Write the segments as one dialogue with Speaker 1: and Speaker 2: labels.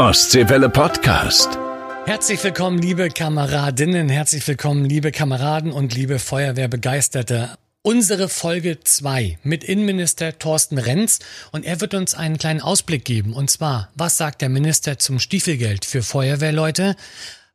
Speaker 1: Ostseewelle Podcast.
Speaker 2: Herzlich willkommen, liebe Kameradinnen, herzlich willkommen, liebe Kameraden und liebe Feuerwehrbegeisterte. Unsere Folge 2 mit Innenminister Thorsten Renz und er wird uns einen kleinen Ausblick geben. Und zwar, was sagt der Minister zum Stiefelgeld für Feuerwehrleute?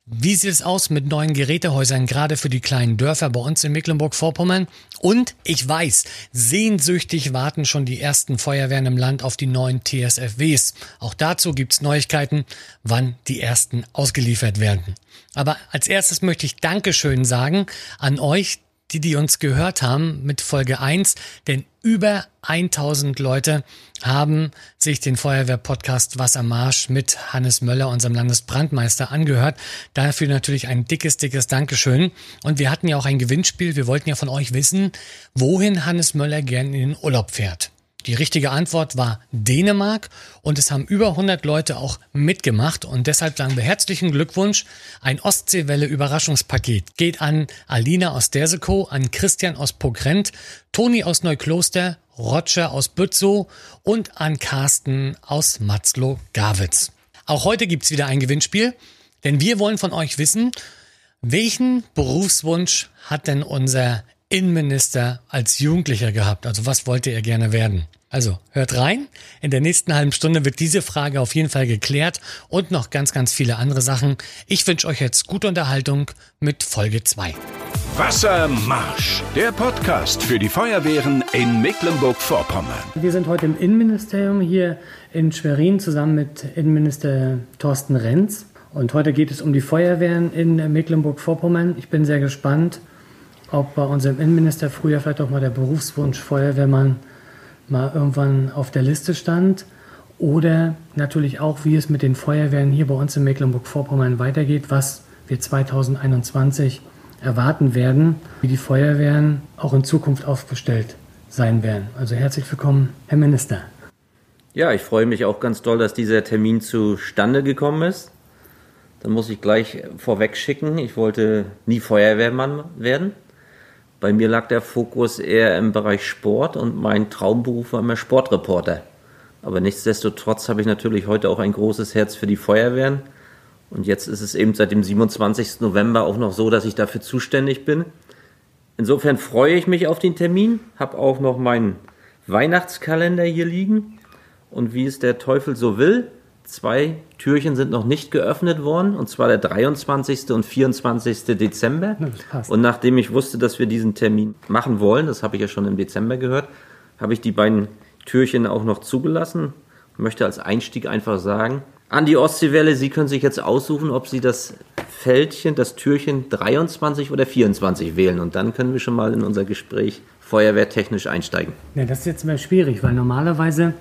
Speaker 2: Wie sieht es aus mit neuen Gerätehäusern, gerade für die kleinen Dörfer bei uns in Mecklenburg-Vorpommern? Und ich weiß, sehnsüchtig warten schon die ersten Feuerwehren im Land auf die neuen TSFWs. Auch dazu gibt's Neuigkeiten, wann die ersten ausgeliefert werden. Aber als erstes möchte ich Dankeschön sagen an euch, die, die uns gehört haben mit Folge 1, denn über 1000 Leute haben sich den Feuerwehr-Podcast Wassermarsch mit Hannes Möller, unserem Landesbrandmeister, angehört. Dafür natürlich ein dickes, dickes Dankeschön. Und wir hatten ja auch ein Gewinnspiel. Wir wollten ja von euch wissen, wohin Hannes Möller gern in den Urlaub fährt. Die richtige Antwort war Dänemark und es haben über 100 Leute auch mitgemacht und deshalb sagen wir herzlichen Glückwunsch. Ein Ostseewelle Überraschungspaket geht an Alina aus Dersekow, an Christian aus Pogrent, Toni aus Neukloster, Roger aus Bützow und an Carsten aus Matzlow-Gawitz. Auch heute gibt's wieder ein Gewinnspiel, denn wir wollen von euch wissen, welchen Berufswunsch hat denn unser Innenminister als Jugendlicher gehabt? Also was wollte er gerne werden? Also hört rein. In der nächsten halben Stunde wird diese Frage auf jeden Fall geklärt und noch ganz, ganz viele andere Sachen. Ich wünsche euch jetzt gute Unterhaltung mit Folge 2.
Speaker 1: Wassermarsch, der Podcast für die Feuerwehren in Mecklenburg-Vorpommern.
Speaker 2: Wir sind heute im Innenministerium hier in Schwerin zusammen mit Innenminister Thorsten Renz. Und heute geht es um die Feuerwehren in Mecklenburg-Vorpommern. Ich bin sehr gespannt, ob bei unserem Innenminister früher vielleicht auch mal der Berufswunsch Feuerwehrmann mal irgendwann auf der Liste stand. Oder natürlich auch, wie es mit den Feuerwehren hier bei uns in Mecklenburg-Vorpommern weitergeht, was wir 2021 erwarten werden, wie die Feuerwehren auch in Zukunft aufgestellt sein werden. Also herzlich willkommen, Herr Minister.
Speaker 3: Ja, ich freue mich auch ganz doll, dass dieser Termin zustande gekommen ist. Dann muss ich gleich vorweg schicken, ich wollte nie Feuerwehrmann werden. Bei mir lag der Fokus eher im Bereich Sport und mein Traumberuf war immer Sportreporter. Aber nichtsdestotrotz habe ich natürlich heute auch ein großes Herz für die Feuerwehren. Und jetzt ist es eben seit dem 27. November auch noch so, dass ich dafür zuständig bin. Insofern freue ich mich auf den Termin, habe auch noch meinen Weihnachtskalender hier liegen. Und wie es der Teufel so will, Zwei Türchen sind noch nicht geöffnet worden, und zwar der 23. und 24. Dezember. Und nachdem ich wusste, dass wir diesen Termin machen wollen, das habe ich ja schon im Dezember gehört, habe ich die beiden Türchen auch noch zugelassen. Ich möchte als Einstieg einfach sagen, an die Ostseewelle, Sie können sich jetzt aussuchen, ob Sie das Fältchen, das Türchen 23 oder 24 wählen. Und dann können wir schon mal in unser Gespräch feuerwehrtechnisch einsteigen.
Speaker 2: Ja, das ist jetzt immer schwierig, weil normalerweise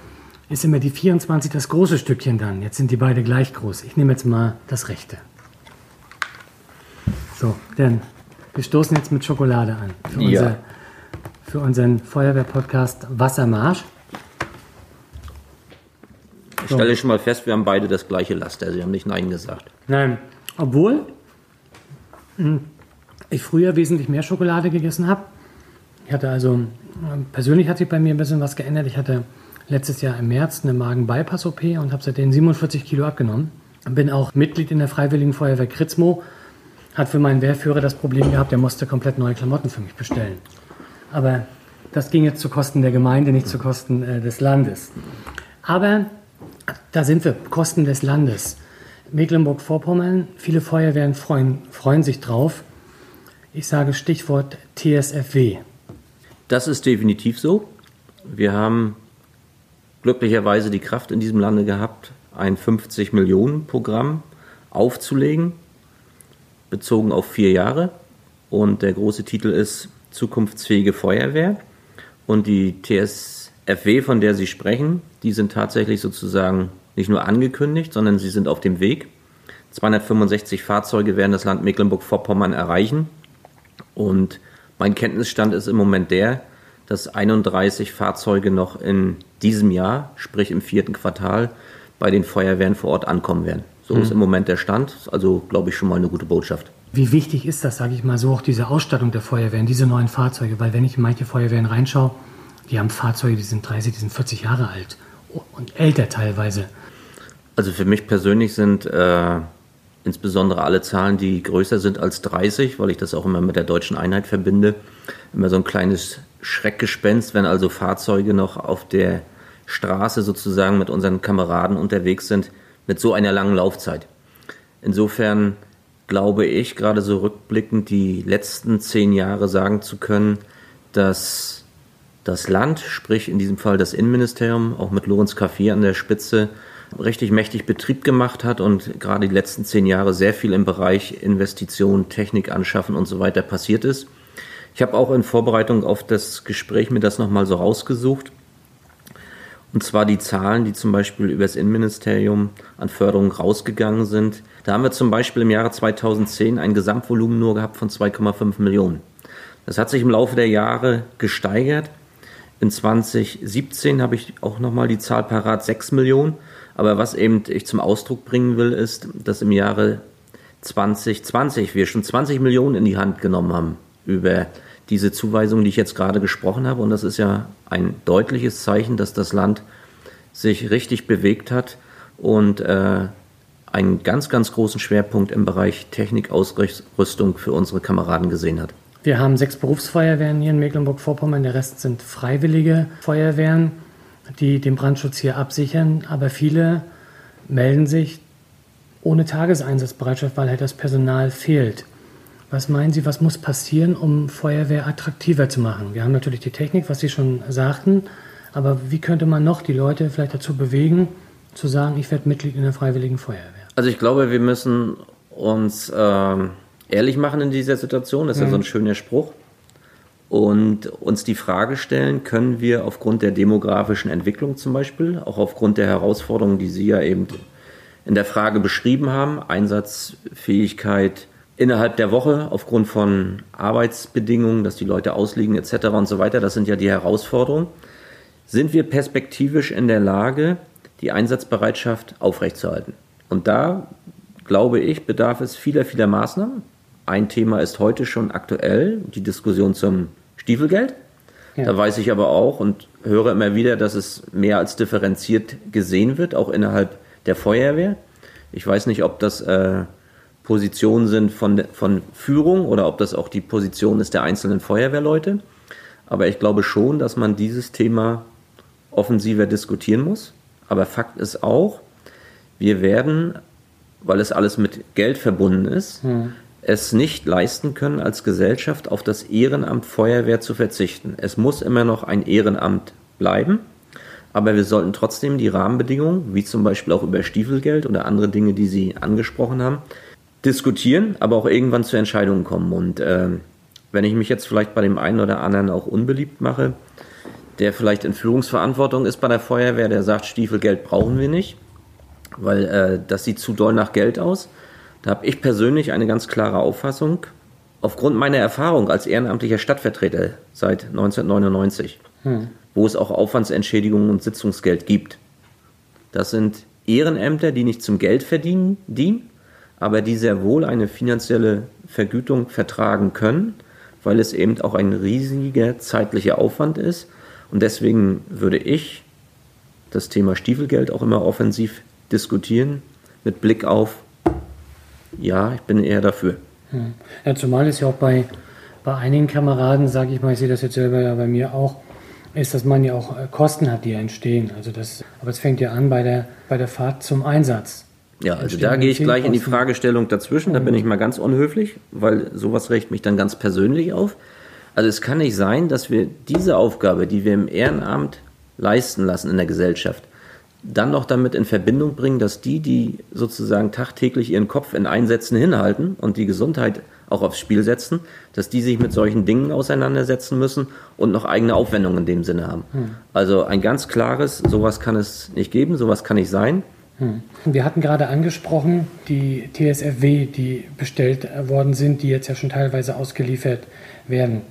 Speaker 2: ist immer die 24 das große Stückchen dann. Jetzt sind die beide gleich groß. Ich nehme jetzt mal das rechte. So, denn wir stoßen jetzt mit Schokolade an. Für, ja. unser, für unseren Feuerwehr-Podcast Wassermarsch.
Speaker 3: Ich stelle schon mal fest, wir haben beide das gleiche Laster. Sie haben nicht Nein gesagt.
Speaker 2: Nein, obwohl hm, ich früher wesentlich mehr Schokolade gegessen habe. Ich hatte also, persönlich hat sich bei mir ein bisschen was geändert. Ich hatte letztes Jahr im März eine Magen-Bypass-OP und habe seitdem 47 Kilo abgenommen. Bin auch Mitglied in der Freiwilligen Feuerwehr Kritzmo. Hat für meinen Wehrführer das Problem gehabt, der musste komplett neue Klamotten für mich bestellen. Aber das ging jetzt zu Kosten der Gemeinde, nicht zu Kosten äh, des Landes. Aber da sind wir, Kosten des Landes. Mecklenburg-Vorpommern, viele Feuerwehren freuen, freuen sich drauf. Ich sage Stichwort TSFW.
Speaker 3: Das ist definitiv so. Wir haben glücklicherweise die Kraft in diesem Lande gehabt, ein 50 Millionen Programm aufzulegen, bezogen auf vier Jahre. Und der große Titel ist Zukunftsfähige Feuerwehr. Und die TSFW, von der Sie sprechen, die sind tatsächlich sozusagen nicht nur angekündigt, sondern sie sind auf dem Weg. 265 Fahrzeuge werden das Land Mecklenburg-Vorpommern erreichen. Und mein Kenntnisstand ist im Moment der, dass 31 Fahrzeuge noch in diesem Jahr, sprich im vierten Quartal, bei den Feuerwehren vor Ort ankommen werden. So mhm. ist im Moment der Stand. Also, glaube ich, schon mal eine gute Botschaft.
Speaker 2: Wie wichtig ist das, sage ich mal so, auch diese Ausstattung der Feuerwehren, diese neuen Fahrzeuge? Weil wenn ich in manche Feuerwehren reinschaue, die haben Fahrzeuge, die sind 30, die sind 40 Jahre alt und älter teilweise.
Speaker 3: Also für mich persönlich sind äh, insbesondere alle Zahlen, die größer sind als 30, weil ich das auch immer mit der deutschen Einheit verbinde, immer so ein kleines Schreckgespenst, wenn also Fahrzeuge noch auf der Straße sozusagen mit unseren Kameraden unterwegs sind, mit so einer langen Laufzeit. Insofern glaube ich, gerade so rückblickend die letzten zehn Jahre sagen zu können, dass das Land, sprich in diesem Fall das Innenministerium, auch mit Lorenz Café an der Spitze, richtig mächtig Betrieb gemacht hat und gerade die letzten zehn Jahre sehr viel im Bereich Investitionen, Technik anschaffen und so weiter passiert ist. Ich habe auch in Vorbereitung auf das Gespräch mir das nochmal so rausgesucht. Und zwar die Zahlen, die zum Beispiel über das Innenministerium an Förderung rausgegangen sind. Da haben wir zum Beispiel im Jahre 2010 ein Gesamtvolumen nur gehabt von 2,5 Millionen. Das hat sich im Laufe der Jahre gesteigert. In 2017 habe ich auch nochmal die Zahl parat, 6 Millionen. Aber was eben ich zum Ausdruck bringen will, ist, dass im Jahre 2020 wir schon 20 Millionen in die Hand genommen haben über diese Zuweisung, die ich jetzt gerade gesprochen habe. Und das ist ja ein deutliches Zeichen, dass das Land sich richtig bewegt hat und äh, einen ganz, ganz großen Schwerpunkt im Bereich Technikausrüstung für unsere Kameraden gesehen hat.
Speaker 2: Wir haben sechs Berufsfeuerwehren hier in Mecklenburg-Vorpommern, der Rest sind freiwillige Feuerwehren die den Brandschutz hier absichern, aber viele melden sich ohne Tageseinsatzbereitschaft, weil halt das Personal fehlt. Was meinen Sie, was muss passieren, um Feuerwehr attraktiver zu machen? Wir haben natürlich die Technik, was Sie schon sagten, aber wie könnte man noch die Leute vielleicht dazu bewegen, zu sagen, ich werde Mitglied in der Freiwilligen Feuerwehr?
Speaker 3: Also ich glaube, wir müssen uns äh, ehrlich machen in dieser Situation. Das ist mhm. ja so ein schöner Spruch und uns die Frage stellen, können wir aufgrund der demografischen Entwicklung zum Beispiel, auch aufgrund der Herausforderungen, die Sie ja eben in der Frage beschrieben haben, Einsatzfähigkeit innerhalb der Woche aufgrund von Arbeitsbedingungen, dass die Leute ausliegen etc. und so weiter, das sind ja die Herausforderungen, sind wir perspektivisch in der Lage, die Einsatzbereitschaft aufrechtzuerhalten. Und da, glaube ich, bedarf es vieler, vieler Maßnahmen. Ein Thema ist heute schon aktuell, die Diskussion zum Stiefelgeld. Ja. Da weiß ich aber auch und höre immer wieder, dass es mehr als differenziert gesehen wird, auch innerhalb der Feuerwehr. Ich weiß nicht, ob das äh, Positionen sind von, von Führung oder ob das auch die Position ist der einzelnen Feuerwehrleute. Aber ich glaube schon, dass man dieses Thema offensiver diskutieren muss. Aber Fakt ist auch, wir werden, weil es alles mit Geld verbunden ist, hm es nicht leisten können, als Gesellschaft auf das Ehrenamt Feuerwehr zu verzichten. Es muss immer noch ein Ehrenamt bleiben, aber wir sollten trotzdem die Rahmenbedingungen, wie zum Beispiel auch über Stiefelgeld oder andere Dinge, die Sie angesprochen haben, diskutieren, aber auch irgendwann zu Entscheidungen kommen. Und äh, wenn ich mich jetzt vielleicht bei dem einen oder anderen auch unbeliebt mache, der vielleicht in Führungsverantwortung ist bei der Feuerwehr, der sagt, Stiefelgeld brauchen wir nicht, weil äh, das sieht zu doll nach Geld aus da habe ich persönlich eine ganz klare Auffassung. Aufgrund meiner Erfahrung als ehrenamtlicher Stadtvertreter seit 1999, hm. wo es auch Aufwandsentschädigungen und Sitzungsgeld gibt. Das sind Ehrenämter, die nicht zum Geld verdienen, dienen, aber die sehr wohl eine finanzielle Vergütung vertragen können, weil es eben auch ein riesiger zeitlicher Aufwand ist. Und deswegen würde ich das Thema Stiefelgeld auch immer offensiv diskutieren, mit Blick auf ja, ich bin eher dafür.
Speaker 2: Hm. Ja, zumal es ja auch bei, bei einigen Kameraden, sage ich mal, ich sehe das jetzt selber ja bei mir auch, ist, dass man ja auch äh, Kosten hat, die ja entstehen. Also das, aber es fängt ja an bei der, bei der Fahrt zum Einsatz.
Speaker 3: Ja, also da gehe ich gleich in die Fragestellung dazwischen, da bin ich mal ganz unhöflich, weil sowas regt mich dann ganz persönlich auf. Also es kann nicht sein, dass wir diese Aufgabe, die wir im Ehrenamt leisten lassen in der Gesellschaft, dann noch damit in Verbindung bringen, dass die, die sozusagen tagtäglich ihren Kopf in Einsätzen hinhalten und die Gesundheit auch aufs Spiel setzen, dass die sich mit solchen Dingen auseinandersetzen müssen und noch eigene Aufwendungen in dem Sinne haben. Hm. Also ein ganz klares, sowas kann es nicht geben, sowas kann nicht sein.
Speaker 2: Hm. Wir hatten gerade angesprochen, die TSFW, die bestellt worden sind, die jetzt ja schon teilweise ausgeliefert werden.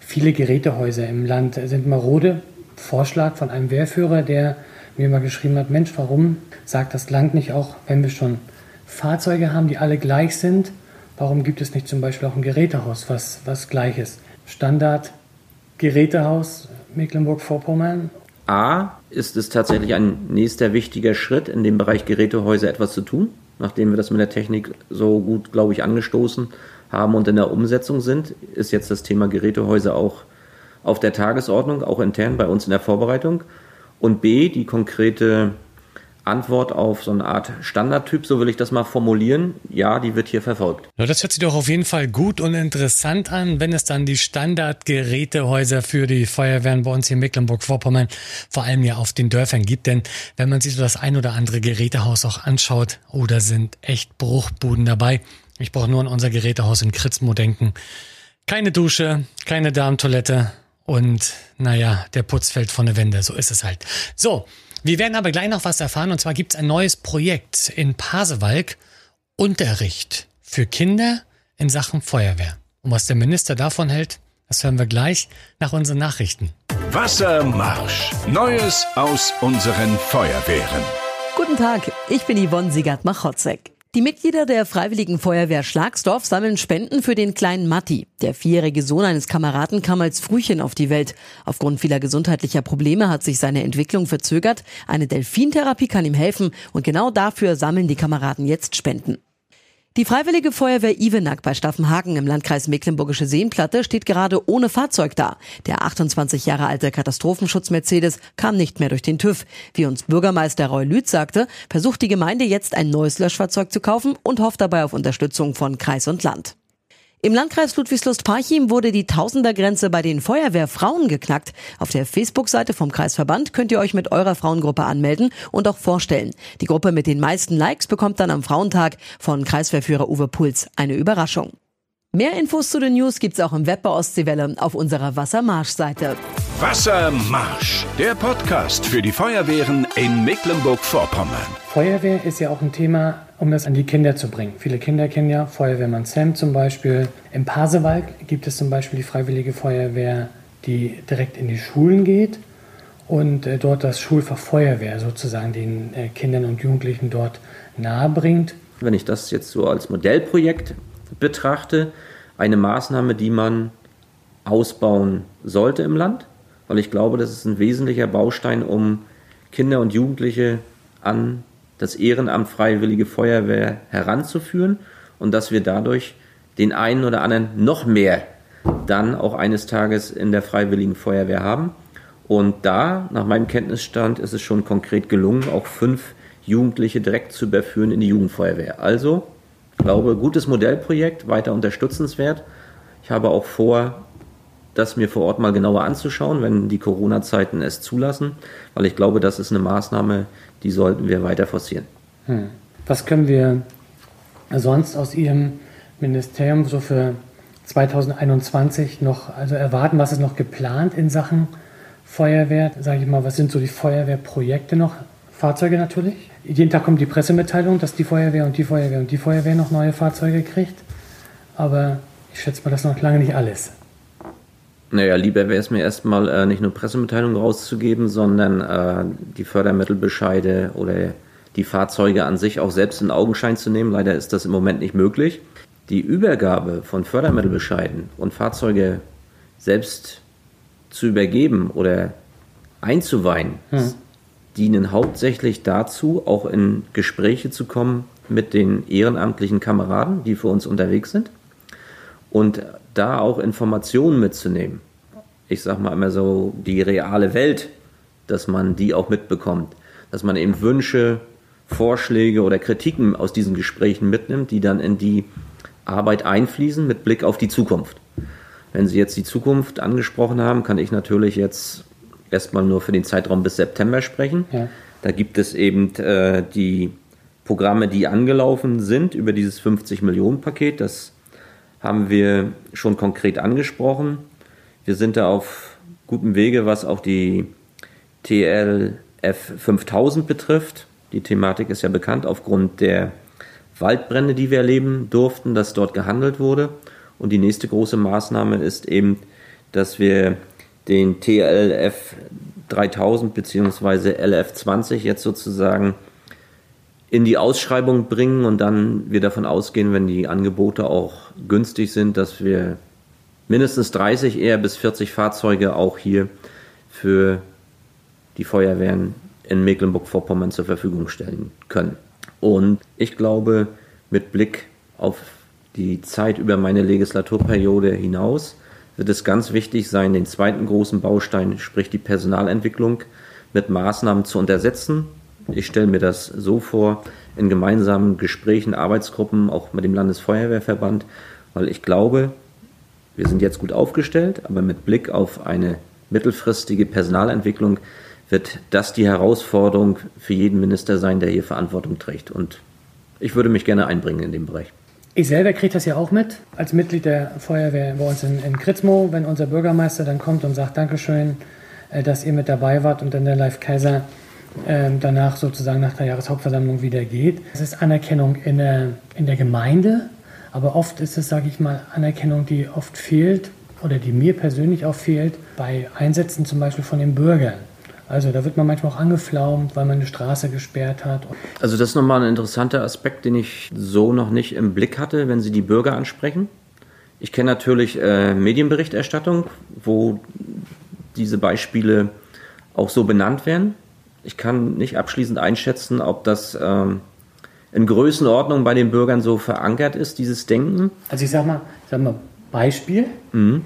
Speaker 2: Viele Gerätehäuser im Land sind marode. Vorschlag von einem Wehrführer, der mir mal geschrieben hat, Mensch, warum sagt das Land nicht auch, wenn wir schon Fahrzeuge haben, die alle gleich sind, warum gibt es nicht zum Beispiel auch ein Gerätehaus, was, was gleich ist? Standard Gerätehaus Mecklenburg-Vorpommern
Speaker 3: A, ist es tatsächlich ein nächster wichtiger Schritt, in dem Bereich Gerätehäuser etwas zu tun, nachdem wir das mit der Technik so gut, glaube ich, angestoßen haben und in der Umsetzung sind, ist jetzt das Thema Gerätehäuser auch auf der Tagesordnung, auch intern bei uns in der Vorbereitung. Und B, die konkrete Antwort auf so eine Art Standardtyp, so will ich das mal formulieren. Ja, die wird hier verfolgt.
Speaker 2: Ja, das hört sich doch auf jeden Fall gut und interessant an, wenn es dann die Standardgerätehäuser für die Feuerwehren bei uns hier in Mecklenburg-Vorpommern vor allem ja auf den Dörfern gibt. Denn wenn man sich so das ein oder andere Gerätehaus auch anschaut, oh, sind echt Bruchbuden dabei. Ich brauche nur an unser Gerätehaus in Kritzmo denken. Keine Dusche, keine Darmtoilette und naja, der Putz fällt von der Wände. So ist es halt. So, wir werden aber gleich noch was erfahren und zwar gibt es ein neues Projekt in Pasewalk, Unterricht für Kinder in Sachen Feuerwehr. Und was der Minister davon hält, das hören wir gleich nach unseren Nachrichten.
Speaker 1: Wassermarsch. Neues aus unseren Feuerwehren.
Speaker 4: Guten Tag, ich bin Yvonne Sigard-Machotzek. Die Mitglieder der Freiwilligen Feuerwehr Schlagsdorf sammeln Spenden für den kleinen Matti. Der vierjährige Sohn eines Kameraden kam als Frühchen auf die Welt. Aufgrund vieler gesundheitlicher Probleme hat sich seine Entwicklung verzögert. Eine Delfintherapie kann ihm helfen und genau dafür sammeln die Kameraden jetzt Spenden. Die Freiwillige Feuerwehr Ivenack bei Staffenhagen im Landkreis Mecklenburgische Seenplatte steht gerade ohne Fahrzeug da. Der 28 Jahre alte Katastrophenschutz Mercedes kam nicht mehr durch den TÜV. Wie uns Bürgermeister Roy Lüth sagte, versucht die Gemeinde jetzt ein neues Löschfahrzeug zu kaufen und hofft dabei auf Unterstützung von Kreis und Land. Im Landkreis Ludwigslust-Parchim wurde die Tausendergrenze bei den Feuerwehrfrauen geknackt. Auf der Facebook-Seite vom Kreisverband könnt ihr euch mit eurer Frauengruppe anmelden und auch vorstellen. Die Gruppe mit den meisten Likes bekommt dann am Frauentag von Kreiswehrführer Uwe Puls eine Überraschung. Mehr Infos zu den News gibt's auch im Web bei Ostseewelle auf unserer Wassermarsch-Seite.
Speaker 1: Wassermarsch, der Podcast für die Feuerwehren in Mecklenburg-Vorpommern.
Speaker 2: Feuerwehr ist ja auch ein Thema, um das an die Kinder zu bringen. Viele Kinder kennen ja Feuerwehrmann Sam zum Beispiel. Im Pasewalk gibt es zum Beispiel die Freiwillige Feuerwehr, die direkt in die Schulen geht und äh, dort das Schulfach Feuerwehr sozusagen den äh, Kindern und Jugendlichen dort nahebringt.
Speaker 3: Wenn ich das jetzt so als Modellprojekt betrachte, eine Maßnahme, die man ausbauen sollte im Land, weil ich glaube, das ist ein wesentlicher Baustein, um Kinder und Jugendliche an das Ehrenamt Freiwillige Feuerwehr heranzuführen und dass wir dadurch den einen oder anderen noch mehr dann auch eines Tages in der Freiwilligen Feuerwehr haben. Und da, nach meinem Kenntnisstand, ist es schon konkret gelungen, auch fünf Jugendliche direkt zu überführen in die Jugendfeuerwehr. Also, ich glaube, gutes Modellprojekt, weiter unterstützenswert. Ich habe auch vor, das mir vor Ort mal genauer anzuschauen, wenn die Corona-Zeiten es zulassen, weil ich glaube, das ist eine Maßnahme, die sollten wir weiter forcieren.
Speaker 2: Hm. Was können wir sonst aus Ihrem Ministerium so für 2021 noch also erwarten? Was ist noch geplant in Sachen Feuerwehr? Sage ich mal, was sind so die Feuerwehrprojekte noch? Fahrzeuge natürlich. Jeden Tag kommt die Pressemitteilung, dass die Feuerwehr und die Feuerwehr und die Feuerwehr noch neue Fahrzeuge kriegt. Aber ich schätze mal, das ist noch lange nicht alles.
Speaker 3: Naja, lieber wäre es mir erstmal äh, nicht nur Pressemitteilungen rauszugeben, sondern äh, die Fördermittelbescheide oder die Fahrzeuge an sich auch selbst in Augenschein zu nehmen. Leider ist das im Moment nicht möglich. Die Übergabe von Fördermittelbescheiden und Fahrzeuge selbst zu übergeben oder einzuweihen, hm. dienen hauptsächlich dazu, auch in Gespräche zu kommen mit den ehrenamtlichen Kameraden, die für uns unterwegs sind und da auch Informationen mitzunehmen. Ich sag mal immer so, die reale Welt, dass man die auch mitbekommt. Dass man eben Wünsche, Vorschläge oder Kritiken aus diesen Gesprächen mitnimmt, die dann in die Arbeit einfließen mit Blick auf die Zukunft. Wenn Sie jetzt die Zukunft angesprochen haben, kann ich natürlich jetzt erstmal nur für den Zeitraum bis September sprechen. Ja. Da gibt es eben äh, die Programme, die angelaufen sind über dieses 50 Millionen Paket. Das haben wir schon konkret angesprochen. Wir sind da auf gutem Wege, was auch die TLF 5000 betrifft. Die Thematik ist ja bekannt aufgrund der Waldbrände, die wir erleben durften, dass dort gehandelt wurde. Und die nächste große Maßnahme ist eben, dass wir den TLF 3000 bzw. LF 20 jetzt sozusagen in die Ausschreibung bringen und dann wir davon ausgehen, wenn die Angebote auch günstig sind, dass wir mindestens 30, eher bis 40 Fahrzeuge auch hier für die Feuerwehren in Mecklenburg-Vorpommern zur Verfügung stellen können. Und ich glaube, mit Blick auf die Zeit über meine Legislaturperiode hinaus wird es ganz wichtig sein, den zweiten großen Baustein, sprich die Personalentwicklung, mit Maßnahmen zu untersetzen. Ich stelle mir das so vor, in gemeinsamen Gesprächen, Arbeitsgruppen, auch mit dem Landesfeuerwehrverband, weil ich glaube, wir sind jetzt gut aufgestellt, aber mit Blick auf eine mittelfristige Personalentwicklung wird das die Herausforderung für jeden Minister sein, der hier Verantwortung trägt. Und ich würde mich gerne einbringen in dem Bereich.
Speaker 2: Ich selber kriege das ja auch mit, als Mitglied der Feuerwehr bei uns in, in Kritzmo, wenn unser Bürgermeister dann kommt und sagt, Dankeschön, äh, dass ihr mit dabei wart und dann der Live Kaiser danach sozusagen nach der Jahreshauptversammlung wieder geht. Es ist Anerkennung in der, in der Gemeinde, aber oft ist es, sage ich mal, Anerkennung, die oft fehlt oder die mir persönlich auch fehlt bei Einsätzen zum Beispiel von den Bürgern. Also da wird man manchmal auch angeflaumt, weil man eine Straße gesperrt hat.
Speaker 3: Also das ist nochmal ein interessanter Aspekt, den ich so noch nicht im Blick hatte, wenn Sie die Bürger ansprechen. Ich kenne natürlich äh, Medienberichterstattung, wo diese Beispiele auch so benannt werden. Ich kann nicht abschließend einschätzen, ob das ähm, in Größenordnung bei den Bürgern so verankert ist, dieses Denken.
Speaker 2: Also ich sag mal, ich sag mal Beispiel. Mhm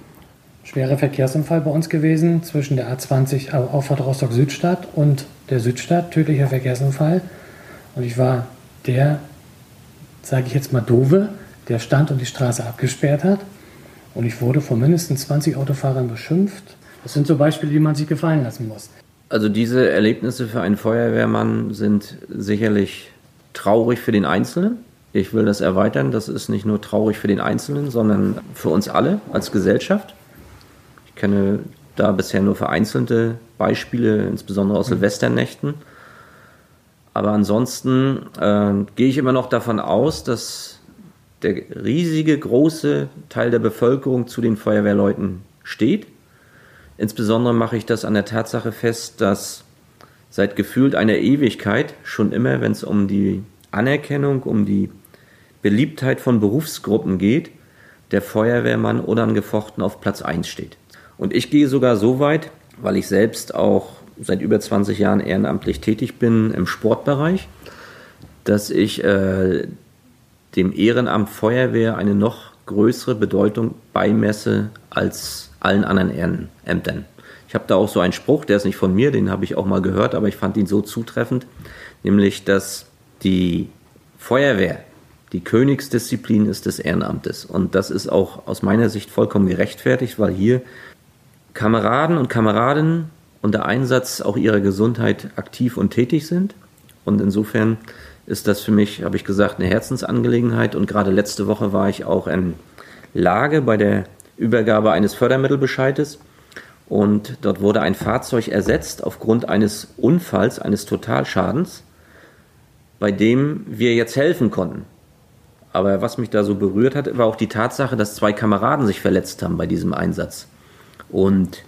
Speaker 2: schwerer Verkehrsunfall bei uns gewesen zwischen der A20 Auffahrt Rostock-Südstadt und der Südstadt, tödlicher Verkehrsunfall. Und ich war der, sage ich jetzt mal, doofe, der stand und die Straße abgesperrt hat. Und ich wurde von mindestens 20 Autofahrern beschimpft. Das sind so Beispiele, die man sich gefallen lassen muss.
Speaker 3: Also diese Erlebnisse für einen Feuerwehrmann sind sicherlich traurig für den Einzelnen. Ich will das erweitern. Das ist nicht nur traurig für den Einzelnen, sondern für uns alle als Gesellschaft kenne da bisher nur vereinzelte Beispiele, insbesondere aus mhm. Silvesternächten. Aber ansonsten äh, gehe ich immer noch davon aus, dass der riesige, große Teil der Bevölkerung zu den Feuerwehrleuten steht. Insbesondere mache ich das an der Tatsache fest, dass seit gefühlt einer Ewigkeit schon immer, wenn es um die Anerkennung, um die Beliebtheit von Berufsgruppen geht, der Feuerwehrmann unangefochten auf Platz 1 steht. Und ich gehe sogar so weit, weil ich selbst auch seit über 20 Jahren ehrenamtlich tätig bin im Sportbereich, dass ich äh, dem Ehrenamt Feuerwehr eine noch größere Bedeutung beimesse als allen anderen Ehrenämtern. Ich habe da auch so einen Spruch, der ist nicht von mir, den habe ich auch mal gehört, aber ich fand ihn so zutreffend, nämlich dass die Feuerwehr die Königsdisziplin ist des Ehrenamtes. Und das ist auch aus meiner Sicht vollkommen gerechtfertigt, weil hier Kameraden und Kameradinnen unter Einsatz auch ihrer Gesundheit aktiv und tätig sind. Und insofern ist das für mich, habe ich gesagt, eine Herzensangelegenheit. Und gerade letzte Woche war ich auch in Lage bei der Übergabe eines Fördermittelbescheides. Und dort wurde ein Fahrzeug ersetzt aufgrund eines Unfalls, eines Totalschadens, bei dem wir jetzt helfen konnten. Aber was mich da so berührt hat, war auch die Tatsache, dass zwei Kameraden sich verletzt haben bei diesem Einsatz. Und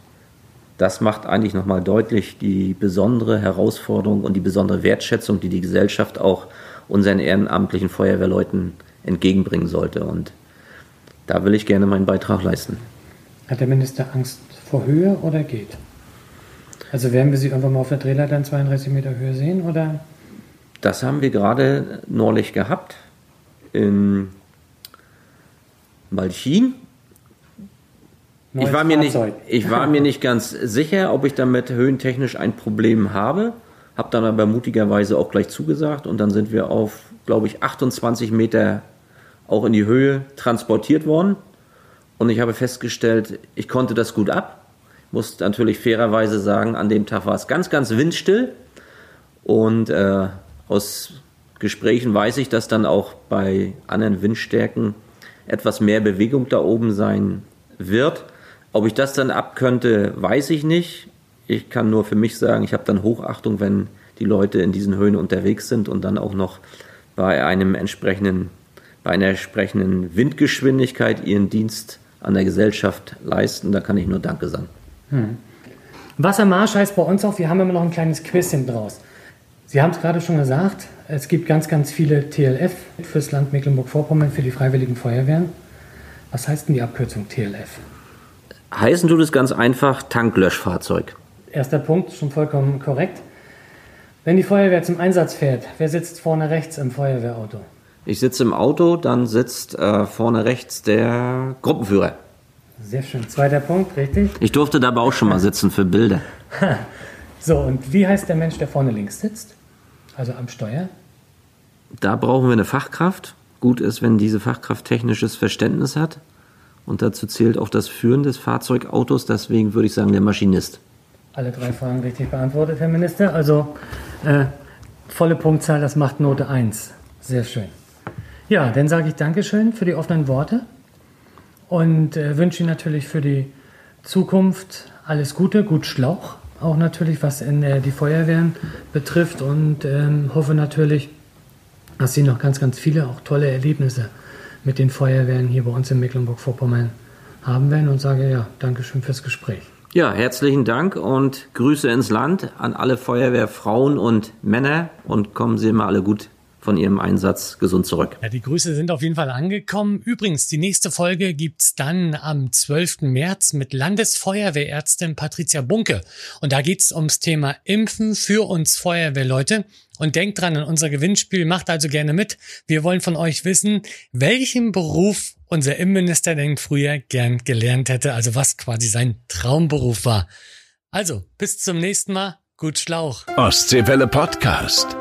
Speaker 3: das macht eigentlich nochmal deutlich die besondere Herausforderung und die besondere Wertschätzung, die die Gesellschaft auch unseren ehrenamtlichen Feuerwehrleuten entgegenbringen sollte. Und da will ich gerne meinen Beitrag leisten.
Speaker 2: Hat der Minister Angst vor Höhe oder geht? Also werden wir sie irgendwann mal auf der Drehleiter in 32 Meter Höhe sehen oder?
Speaker 3: Das haben wir gerade neulich gehabt in Malchin ich war, mir nicht, ich war mir nicht ganz sicher, ob ich damit höhentechnisch ein Problem habe, habe dann aber mutigerweise auch gleich zugesagt und dann sind wir auf, glaube ich, 28 Meter auch in die Höhe transportiert worden und ich habe festgestellt, ich konnte das gut ab. Muss natürlich fairerweise sagen, an dem Tag war es ganz, ganz windstill und äh, aus Gesprächen weiß ich, dass dann auch bei anderen Windstärken etwas mehr Bewegung da oben sein wird. Ob ich das dann abkönnte, weiß ich nicht. Ich kann nur für mich sagen, ich habe dann Hochachtung, wenn die Leute in diesen Höhen unterwegs sind und dann auch noch bei einem entsprechenden, bei einer entsprechenden Windgeschwindigkeit ihren Dienst an der Gesellschaft leisten. Da kann ich nur Danke sagen. Hm.
Speaker 2: Wassermarsch heißt bei uns auch, wir haben immer noch ein kleines Quiz hinten draus. Sie haben es gerade schon gesagt, es gibt ganz, ganz viele TLF fürs Land Mecklenburg-Vorpommern, für die Freiwilligen Feuerwehren. Was heißt denn die Abkürzung TLF?
Speaker 3: Heißen tut es ganz einfach Tanklöschfahrzeug.
Speaker 2: Erster Punkt, schon vollkommen korrekt. Wenn die Feuerwehr zum Einsatz fährt, wer sitzt vorne rechts im Feuerwehrauto?
Speaker 3: Ich sitze im Auto, dann sitzt äh, vorne rechts der Gruppenführer.
Speaker 2: Sehr schön. Zweiter Punkt, richtig?
Speaker 3: Ich durfte dabei auch schon mal sitzen für Bilder.
Speaker 2: So, und wie heißt der Mensch, der vorne links sitzt? Also am Steuer?
Speaker 3: Da brauchen wir eine Fachkraft. Gut ist, wenn diese Fachkraft technisches Verständnis hat. Und dazu zählt auch das Führen des Fahrzeugautos. Deswegen würde ich sagen, der Maschinist.
Speaker 2: Alle drei Fragen richtig beantwortet, Herr Minister. Also äh, volle Punktzahl, das macht Note 1. Sehr schön. Ja, dann sage ich Dankeschön für die offenen Worte und äh, wünsche Ihnen natürlich für die Zukunft alles Gute, gut Schlauch, auch natürlich was in äh, die Feuerwehren betrifft und ähm, hoffe natürlich, dass Sie noch ganz, ganz viele auch tolle Erlebnisse mit den Feuerwehren hier bei uns in Mecklenburg-Vorpommern haben werden und sage ja, Dankeschön fürs Gespräch.
Speaker 3: Ja, herzlichen Dank und Grüße ins Land an alle Feuerwehrfrauen und Männer und kommen Sie immer alle gut von Ihrem Einsatz gesund zurück.
Speaker 2: Ja, die Grüße sind auf jeden Fall angekommen. Übrigens, die nächste Folge gibt's dann am 12. März mit Landesfeuerwehrärztin Patricia Bunke. Und da geht's ums Thema Impfen für uns Feuerwehrleute. Und denkt dran an unser Gewinnspiel, macht also gerne mit. Wir wollen von euch wissen, welchen Beruf unser Innenminister denn früher gern gelernt hätte, also was quasi sein Traumberuf war. Also, bis zum nächsten Mal. Gut Schlauch.
Speaker 1: Ostseewelle Podcast.